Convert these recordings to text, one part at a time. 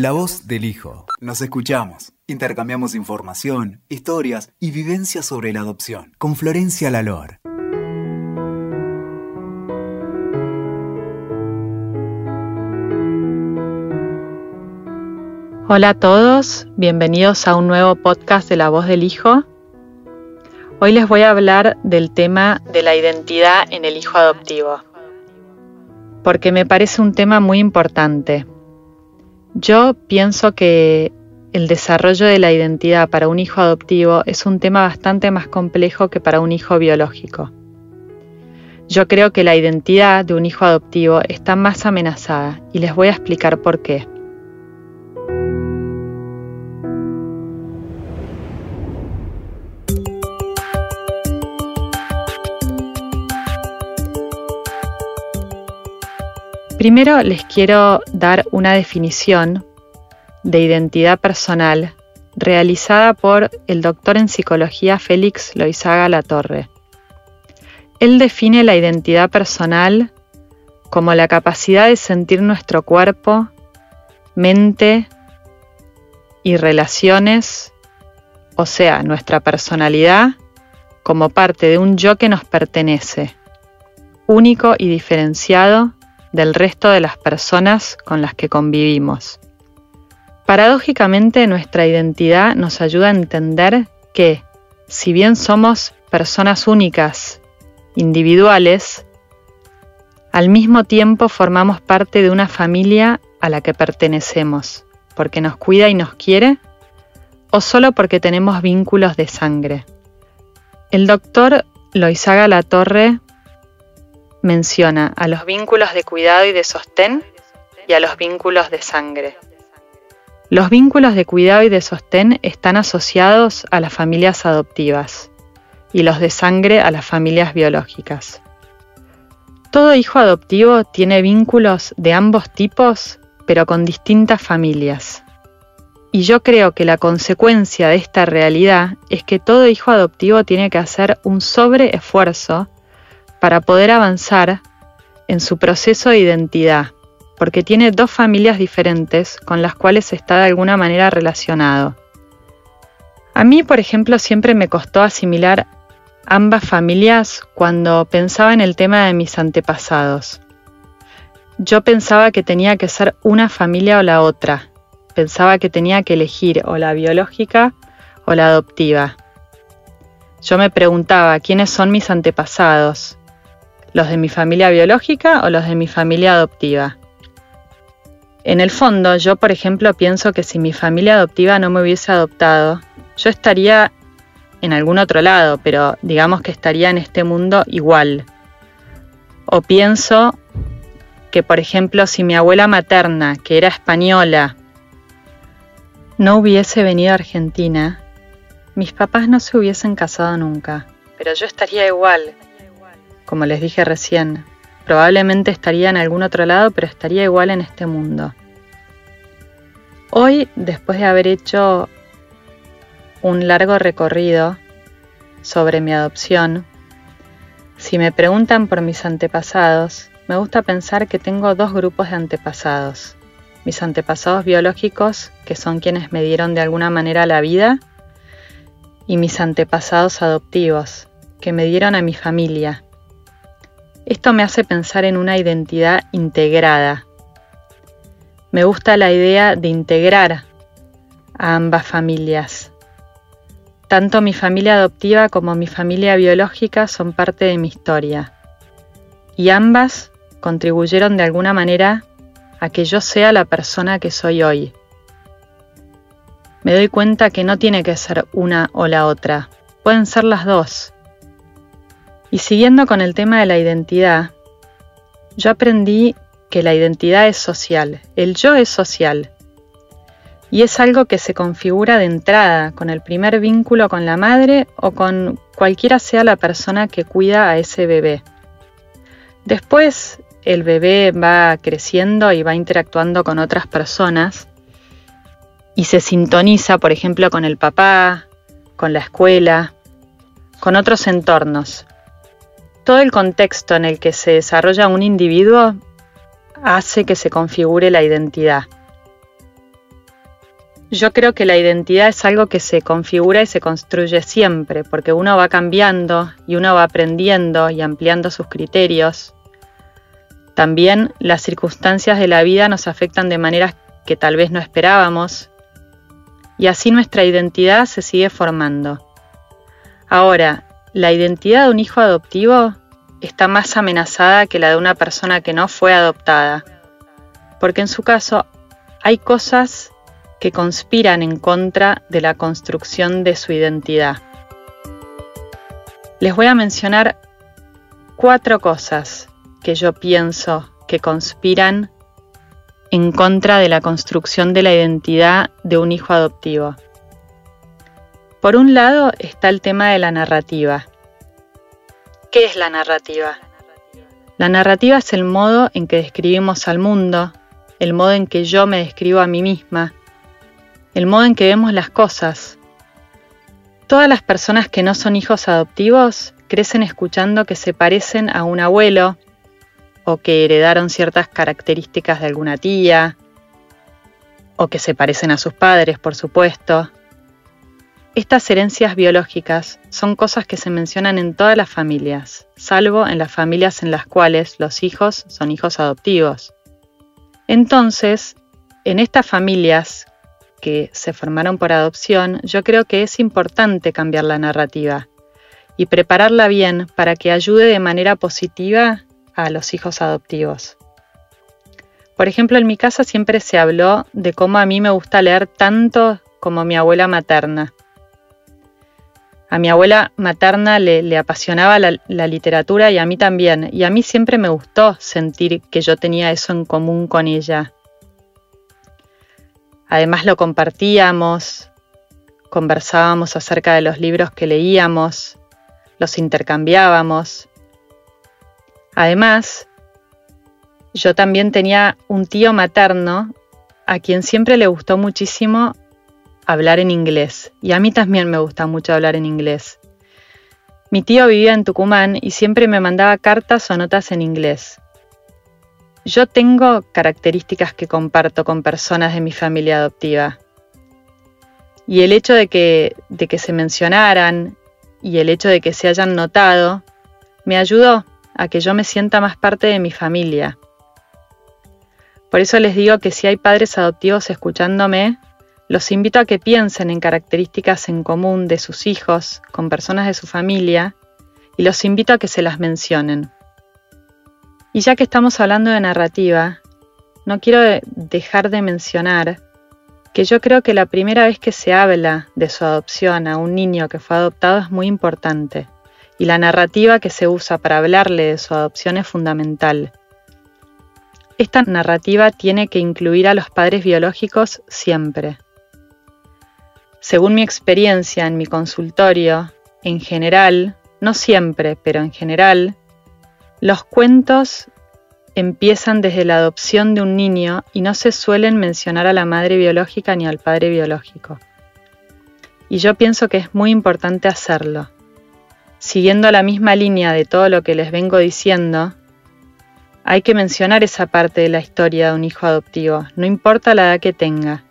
La voz del hijo. Nos escuchamos. Intercambiamos información, historias y vivencias sobre la adopción. Con Florencia Lalor. Hola a todos, bienvenidos a un nuevo podcast de La Voz del Hijo. Hoy les voy a hablar del tema de la identidad en el hijo adoptivo, porque me parece un tema muy importante. Yo pienso que el desarrollo de la identidad para un hijo adoptivo es un tema bastante más complejo que para un hijo biológico. Yo creo que la identidad de un hijo adoptivo está más amenazada y les voy a explicar por qué. Primero les quiero dar una definición de identidad personal realizada por el doctor en psicología Félix Loizaga Latorre. Él define la identidad personal como la capacidad de sentir nuestro cuerpo, mente y relaciones, o sea, nuestra personalidad, como parte de un yo que nos pertenece, único y diferenciado del resto de las personas con las que convivimos. Paradójicamente nuestra identidad nos ayuda a entender que, si bien somos personas únicas, individuales, al mismo tiempo formamos parte de una familia a la que pertenecemos, porque nos cuida y nos quiere, o solo porque tenemos vínculos de sangre. El doctor Loizaga Latorre menciona a los vínculos de cuidado y de sostén y a los vínculos de sangre. Los vínculos de cuidado y de sostén están asociados a las familias adoptivas y los de sangre a las familias biológicas. Todo hijo adoptivo tiene vínculos de ambos tipos, pero con distintas familias. Y yo creo que la consecuencia de esta realidad es que todo hijo adoptivo tiene que hacer un sobreesfuerzo para poder avanzar en su proceso de identidad, porque tiene dos familias diferentes con las cuales está de alguna manera relacionado. A mí, por ejemplo, siempre me costó asimilar ambas familias cuando pensaba en el tema de mis antepasados. Yo pensaba que tenía que ser una familia o la otra. Pensaba que tenía que elegir o la biológica o la adoptiva. Yo me preguntaba quiénes son mis antepasados, los de mi familia biológica o los de mi familia adoptiva. En el fondo, yo por ejemplo pienso que si mi familia adoptiva no me hubiese adoptado, yo estaría en algún otro lado, pero digamos que estaría en este mundo igual. O pienso que, por ejemplo, si mi abuela materna, que era española, no hubiese venido a Argentina, mis papás no se hubiesen casado nunca, pero yo estaría igual, como les dije recién, probablemente estaría en algún otro lado, pero estaría igual en este mundo. Hoy, después de haber hecho un largo recorrido sobre mi adopción, si me preguntan por mis antepasados, me gusta pensar que tengo dos grupos de antepasados. Mis antepasados biológicos, que son quienes me dieron de alguna manera la vida, y mis antepasados adoptivos, que me dieron a mi familia, esto me hace pensar en una identidad integrada. Me gusta la idea de integrar a ambas familias. Tanto mi familia adoptiva como mi familia biológica son parte de mi historia. Y ambas contribuyeron de alguna manera a que yo sea la persona que soy hoy. Me doy cuenta que no tiene que ser una o la otra, pueden ser las dos. Y siguiendo con el tema de la identidad, yo aprendí que la identidad es social, el yo es social. Y es algo que se configura de entrada con el primer vínculo con la madre o con cualquiera sea la persona que cuida a ese bebé. Después el bebé va creciendo y va interactuando con otras personas y se sintoniza, por ejemplo, con el papá, con la escuela, con otros entornos todo el contexto en el que se desarrolla un individuo hace que se configure la identidad. yo creo que la identidad es algo que se configura y se construye siempre, porque uno va cambiando y uno va aprendiendo y ampliando sus criterios. También las circunstancias de la vida nos afectan de maneras que tal vez no esperábamos y así nuestra identidad se sigue formando. Ahora, la identidad de un hijo adoptivo está más amenazada que la de una persona que no fue adoptada, porque en su caso hay cosas que conspiran en contra de la construcción de su identidad. Les voy a mencionar cuatro cosas que yo pienso que conspiran en contra de la construcción de la identidad de un hijo adoptivo. Por un lado está el tema de la narrativa. ¿Qué es la narrativa? La narrativa es el modo en que describimos al mundo, el modo en que yo me describo a mí misma, el modo en que vemos las cosas. Todas las personas que no son hijos adoptivos crecen escuchando que se parecen a un abuelo o que heredaron ciertas características de alguna tía o que se parecen a sus padres, por supuesto. Estas herencias biológicas son cosas que se mencionan en todas las familias, salvo en las familias en las cuales los hijos son hijos adoptivos. Entonces, en estas familias que se formaron por adopción, yo creo que es importante cambiar la narrativa y prepararla bien para que ayude de manera positiva a los hijos adoptivos. Por ejemplo, en mi casa siempre se habló de cómo a mí me gusta leer tanto como mi abuela materna. A mi abuela materna le, apasionaba la, literatura y a mí también, y a mí siempre me gustó sentir que yo tenía eso en común con ella. Además lo compartíamos, conversábamos acerca de los libros que leíamos, los intercambiábamos. Además, yo también tenía un tío materno a quien siempre le gustó muchísimo hablar en inglés y a mí también me gusta mucho hablar en inglés. Mi tío vivía en Tucumán y siempre me mandaba cartas o notas en inglés. Yo tengo características que comparto con personas de mi familia adoptiva. Y el hecho de que, de que se mencionaran y el hecho de que se hayan notado me ayudó a que yo me sienta más parte de mi familia. Por eso les digo que si hay padres adoptivos escuchándome, los invito a que piensen en características en común de sus hijos con personas de su familia y los invito a que se las mencionen. Y ya que estamos hablando de narrativa, no quiero dejar de mencionar que yo creo que la primera vez que se habla de su adopción a un niño que fue adoptado es muy importante y la narrativa que se usa para hablarle de su adopción es fundamental. Esta narrativa tiene que incluir a los padres biológicos siempre. Según mi experiencia en mi consultorio, en general, no siempre, pero en general, los cuentos empiezan desde la adopción de un niño y no se suelen mencionar a la madre biológica ni al padre biológico. Y yo pienso que es muy importante hacerlo. Siguiendo la misma línea de todo lo que les vengo diciendo, hay que mencionar esa parte de la historia de un hijo adoptivo, no importa la edad que tenga.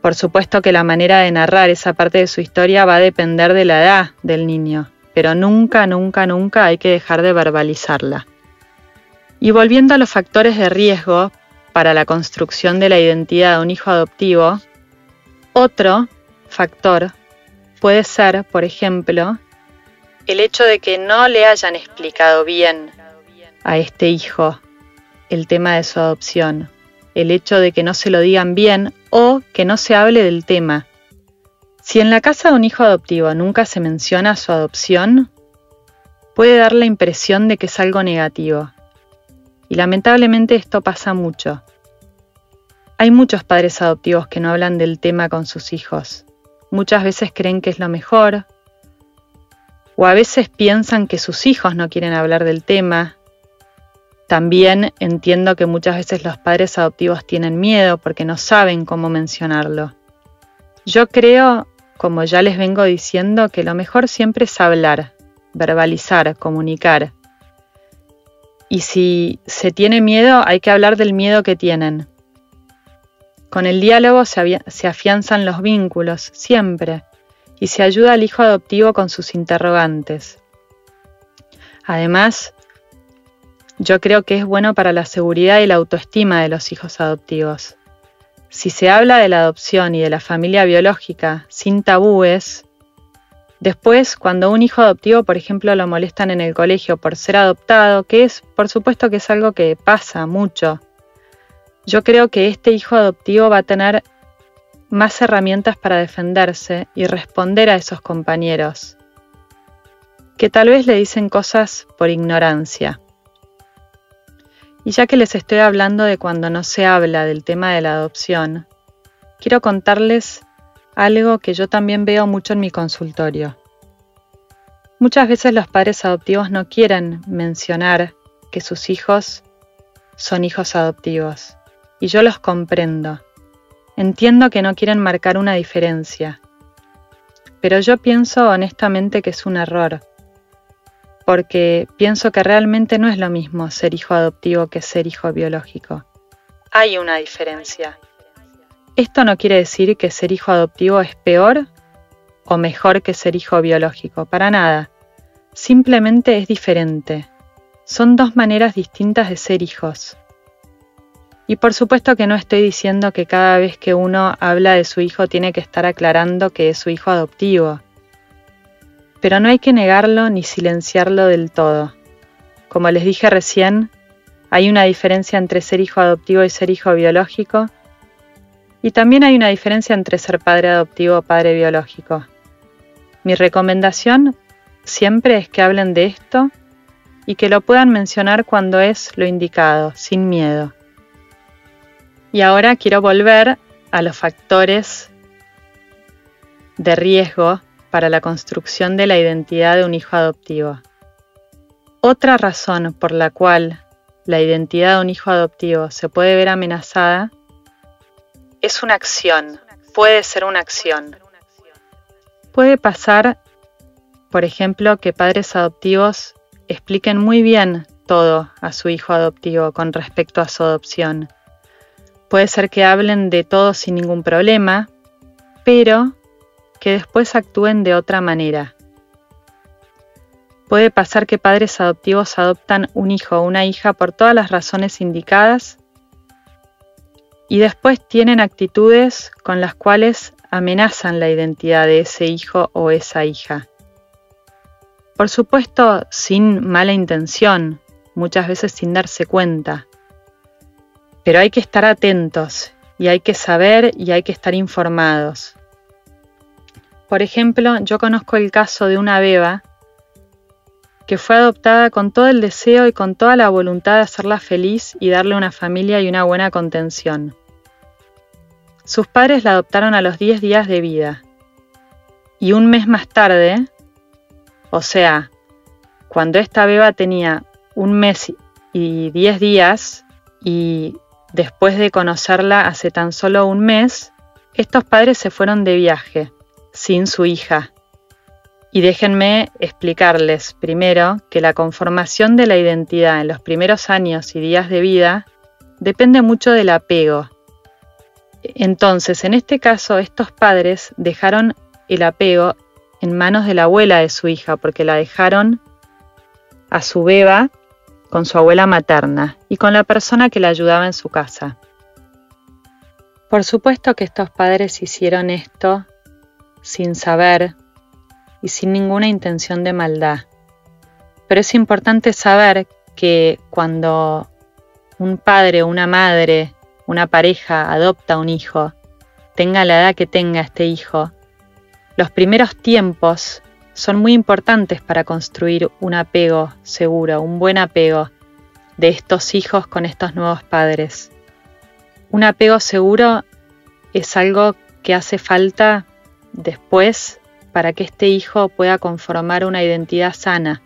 Por supuesto que la manera de narrar esa parte de su historia va a depender de la edad del niño pero nunca, nunca, nunca hay que dejar de verbalizarla. Y volviendo a los factores de riesgo para la construcción de la identidad de un hijo adoptivo, otro factor puede ser, por ejemplo, el hecho de que no le hayan explicado bien a este hijo el tema de su adopción, el hecho de que no se lo digan bien o que no se hable del tema. Si en la casa de un hijo adoptivo nunca se menciona su adopción, puede dar la impresión de que es algo negativo. Y lamentablemente esto pasa mucho. Hay muchos padres adoptivos que no hablan del tema con sus hijos. Muchas veces creen que es lo mejor, o a veces piensan que sus hijos no quieren hablar del tema. También entiendo que muchas veces los padres adoptivos tienen miedo porque no saben cómo mencionarlo. Yo creo como ya les vengo diciendo, que lo mejor siempre es hablar, verbalizar, comunicar. Y si se tiene miedo, hay que hablar del miedo que tienen. Con el diálogo se, afianzan los vínculos, siempre, y se ayuda al hijo adoptivo con sus interrogantes. Además, yo creo que es bueno para la seguridad y la autoestima de los hijos adoptivos. Si se habla de la adopción y de la familia biológica sin tabúes, después cuando un hijo adoptivo, por ejemplo, lo molestan en el colegio por ser adoptado, que es, por supuesto que es algo que pasa mucho, yo creo que este hijo adoptivo va a tener más herramientas para defenderse y responder a esos compañeros, que tal vez le dicen cosas por ignorancia. Y ya que les estoy hablando de cuando no se habla del tema de la adopción, quiero contarles algo que yo también veo mucho en mi consultorio. Muchas veces los padres adoptivos no quieren mencionar que sus hijos son hijos adoptivos y yo los comprendo. Entiendo que no quieren marcar una diferencia, pero yo pienso honestamente que es un error, porque pienso que realmente no es lo mismo ser hijo adoptivo que ser hijo biológico. Hay una diferencia. Esto no quiere decir que ser hijo adoptivo es peor o mejor que ser hijo biológico, para nada. Simplemente es diferente. Son dos maneras distintas de ser hijos. Y por supuesto que no estoy diciendo que cada vez que uno habla de su hijo tiene que estar aclarando que es su hijo adoptivo. Pero no hay que negarlo ni silenciarlo del todo. Como les dije recién, hay una diferencia entre ser hijo adoptivo y ser hijo biológico. Y también hay una diferencia entre ser padre adoptivo o padre biológico. Mi recomendación siempre es que hablen de esto y que lo puedan mencionar cuando es lo indicado, sin miedo. Y ahora quiero volver a los factores de riesgo para la construcción de la identidad de un hijo adoptivo. Otra razón por la cual la identidad de un hijo adoptivo se puede ver amenazada es una acción, puede ser una acción. Puede pasar, por ejemplo, que padres adoptivos expliquen muy bien todo a su hijo adoptivo con respecto a su adopción Puede ser que hablen de todo sin ningún problema, pero que después actúen de otra manera. Puede pasar que padres adoptivos adoptan un hijo o una hija por todas las razones indicadas y después tienen actitudes con las cuales amenazan la identidad de ese hijo o esa hija. Por supuesto, sin mala intención, muchas veces sin darse cuenta. Pero hay que estar atentos y hay que saber y hay que estar informados. Por ejemplo, yo conozco el caso de una beba que fue adoptada con todo el deseo y con toda la voluntad de hacerla feliz y darle una familia y una buena contención. Sus padres la adoptaron a los 10 días de vida. Y un mes más tarde, o sea, cuando esta beba tenía un mes y 10 días y Después de conocerla hace tan solo un mes, estos padres se fueron de viaje, sin su hija. Y déjenme explicarles primero que la conformación de la identidad en los primeros años y días de vida depende mucho del apego. Entonces, en este caso, estos padres dejaron el apego en manos de la abuela de su hija, porque la dejaron a su beba con su abuela materna y con la persona que la ayudaba en su casa. Por supuesto que estos padres hicieron esto sin saber y sin ninguna intención de maldad. Pero es importante saber que cuando un padre una madre, una pareja adopta un hijo, tenga la edad que tenga este hijo, los primeros tiempos son muy importantes para construir un apego seguro, un buen apego de estos hijos con estos nuevos padres. Un apego seguro es algo que hace falta después para que este hijo pueda conformar una identidad sana.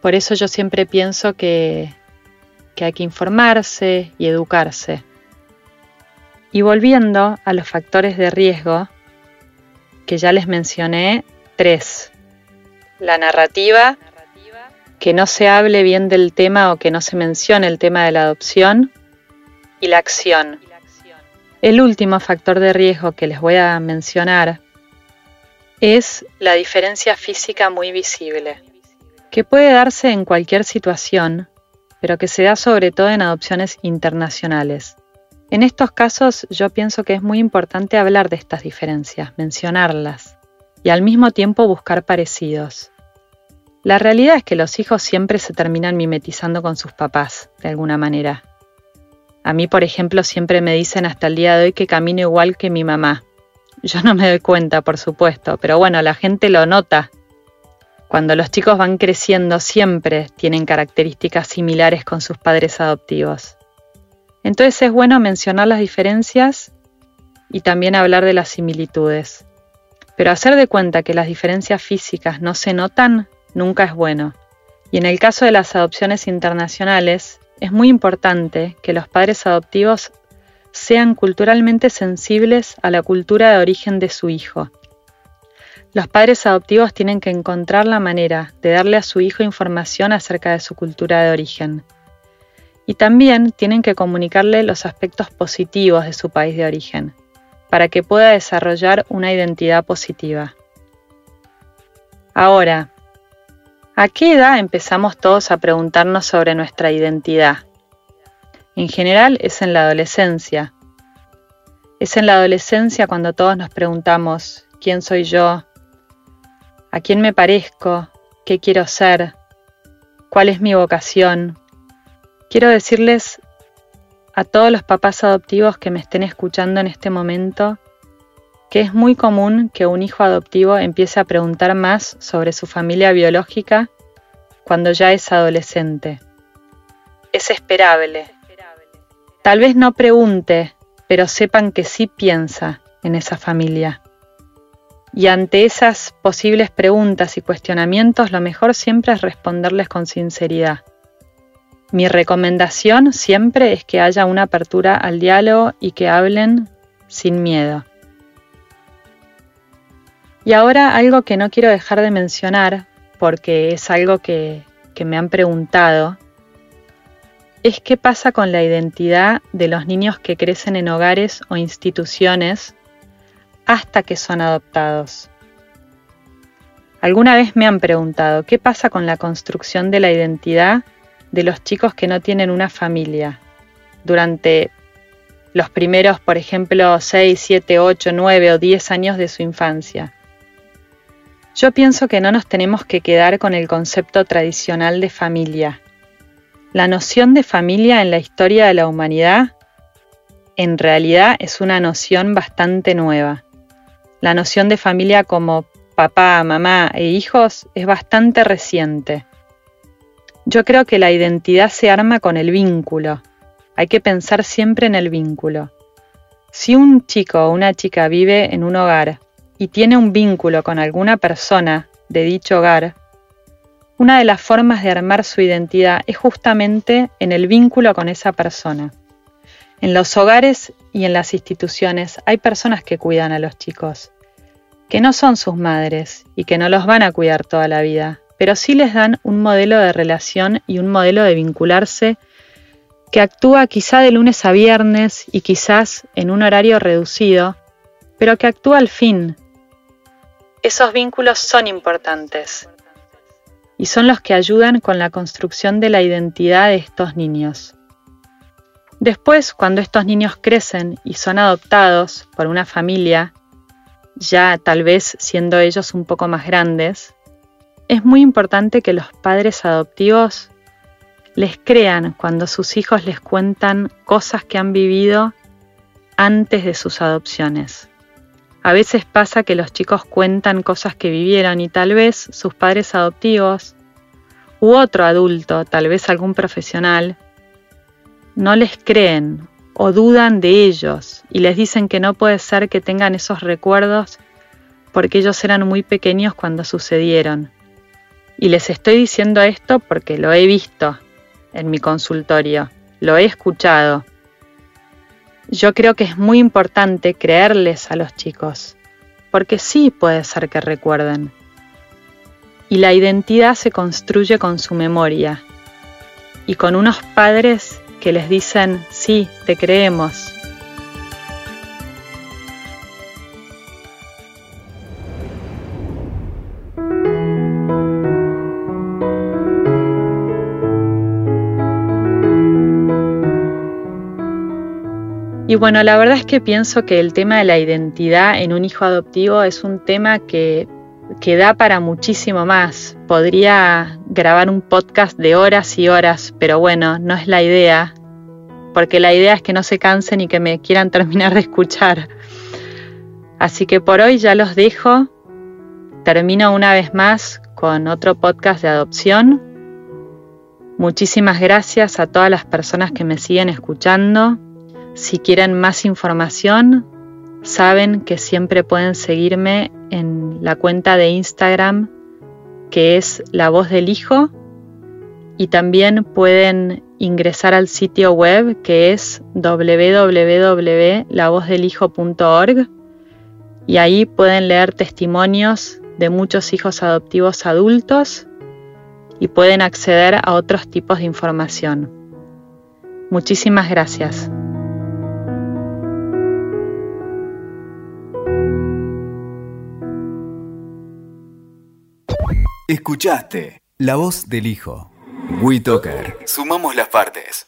Por eso yo siempre pienso que, que hay que informarse y educarse. Y volviendo a los factores de riesgo, que ya les mencioné, Tres, La narrativa, que no se hable bien del tema o que no se mencione el tema de la adopción. Y la acción, El último factor de riesgo que les voy a mencionar es la diferencia física muy visible, que puede darse en cualquier situación, pero que se da sobre todo en adopciones internacionales. En estos casos yo pienso que es muy importante hablar de estas diferencias, mencionarlas, y al mismo tiempo buscar parecidos. La realidad es que los hijos siempre se terminan mimetizando con sus papás, de alguna manera. A mí, por ejemplo, siempre me dicen hasta el día de hoy que camino igual que mi mamá. Yo no me doy cuenta, por supuesto, pero bueno, la gente lo nota. Cuando los chicos van creciendo siempre tienen características similares con sus padres adoptivos. Entonces es bueno mencionar las diferencias y también hablar de las similitudes. Pero hacer de cuenta que las diferencias físicas no se notan nunca es bueno. Y en el caso de las adopciones internacionales, es muy importante que los padres adoptivos sean culturalmente sensibles a la cultura de origen de su hijo. Los padres adoptivos tienen que encontrar la manera de darle a su hijo información acerca de su cultura de origen. Y también tienen que comunicarle los aspectos positivos de su país de origen, para que pueda desarrollar una identidad positiva. Ahora, ¿A qué edad empezamos todos a preguntarnos sobre nuestra identidad? En general es en la adolescencia. Es en la adolescencia cuando todos nos preguntamos, ¿quién soy yo? ¿A quién me parezco? ¿Qué quiero ser? ¿Cuál es mi vocación? Quiero decirles a todos los papás adoptivos que me estén escuchando en este momento que es muy común que un hijo adoptivo empiece a preguntar más sobre su familia biológica cuando ya es adolescente. Es esperable. Tal vez no pregunte, pero sepan que sí piensa en esa familia. Y ante esas posibles preguntas y cuestionamientos, lo mejor siempre es responderles con sinceridad. Mi recomendación siempre es que haya una apertura al diálogo y que hablen sin miedo. Y ahora algo que no quiero dejar de mencionar, porque es algo que, me han preguntado, es qué pasa con la identidad de los niños que crecen en hogares o instituciones hasta que son adoptados. Alguna vez me han preguntado qué pasa con la construcción de la identidad de los chicos que no tienen una familia durante los primeros, por ejemplo, 6, 7, 8, 9 o 10 años de su infancia. Yo pienso que no nos tenemos que quedar con el concepto tradicional de familia. La noción de familia en la historia de la humanidad en realidad es una noción bastante nueva. La noción de familia como papá, mamá e hijos es bastante reciente. Yo creo que la identidad se arma con el vínculo. Hay que pensar siempre en el vínculo. Si un chico o una chica vive en un hogar y tiene un vínculo con alguna persona de dicho hogar, una de las formas de armar su identidad es justamente en el vínculo con esa persona. En los hogares y en las instituciones hay personas que cuidan a los chicos, que no son sus madres y que no los van a cuidar toda la vida, pero sí les dan un modelo de relación y un modelo de vincularse que actúa quizá de lunes a viernes y quizás en un horario reducido, pero que actúa al fin, esos vínculos son importantes y son los que ayudan con la construcción de la identidad de estos niños. Después, cuando estos niños crecen y son adoptados por una familia, ya tal vez siendo ellos un poco más grandes, es muy importante que los padres adoptivos les crean cuando sus hijos les cuentan cosas que han vivido antes de sus adopciones. A veces pasa que los chicos cuentan cosas que vivieron y tal vez sus padres adoptivos u otro adulto, tal vez algún profesional, no les creen o dudan de ellos y les dicen que no puede ser que tengan esos recuerdos porque ellos eran muy pequeños cuando sucedieron. Y les estoy diciendo esto porque lo he visto en mi consultorio, lo he escuchado yo creo que es muy importante creerles a los chicos, porque sí puede ser que recuerden. Y la identidad se construye con su memoria y con unos padres que les dicen, sí, te creemos. Bueno, la verdad es que pienso que el tema de la identidad en un hijo adoptivo es un tema que, que da para muchísimo más. Podría grabar un podcast de horas y horas, pero bueno, no es la idea, porque la idea es que no se cansen y que me quieran terminar de escuchar. Así que por hoy ya los dejo. Termino una vez más con otro podcast de adopción. Muchísimas gracias a todas las personas que me siguen escuchando. Si quieren más información, saben que siempre pueden seguirme en la cuenta de Instagram que es La Voz del Hijo y también pueden ingresar al sitio web que es www.lavozdelhijo.org y ahí pueden leer testimonios de muchos hijos adoptivos adultos y pueden acceder a otros tipos de información. Muchísimas gracias. Escuchaste La Voz del Hijo. WeToker. Sumamos las partes.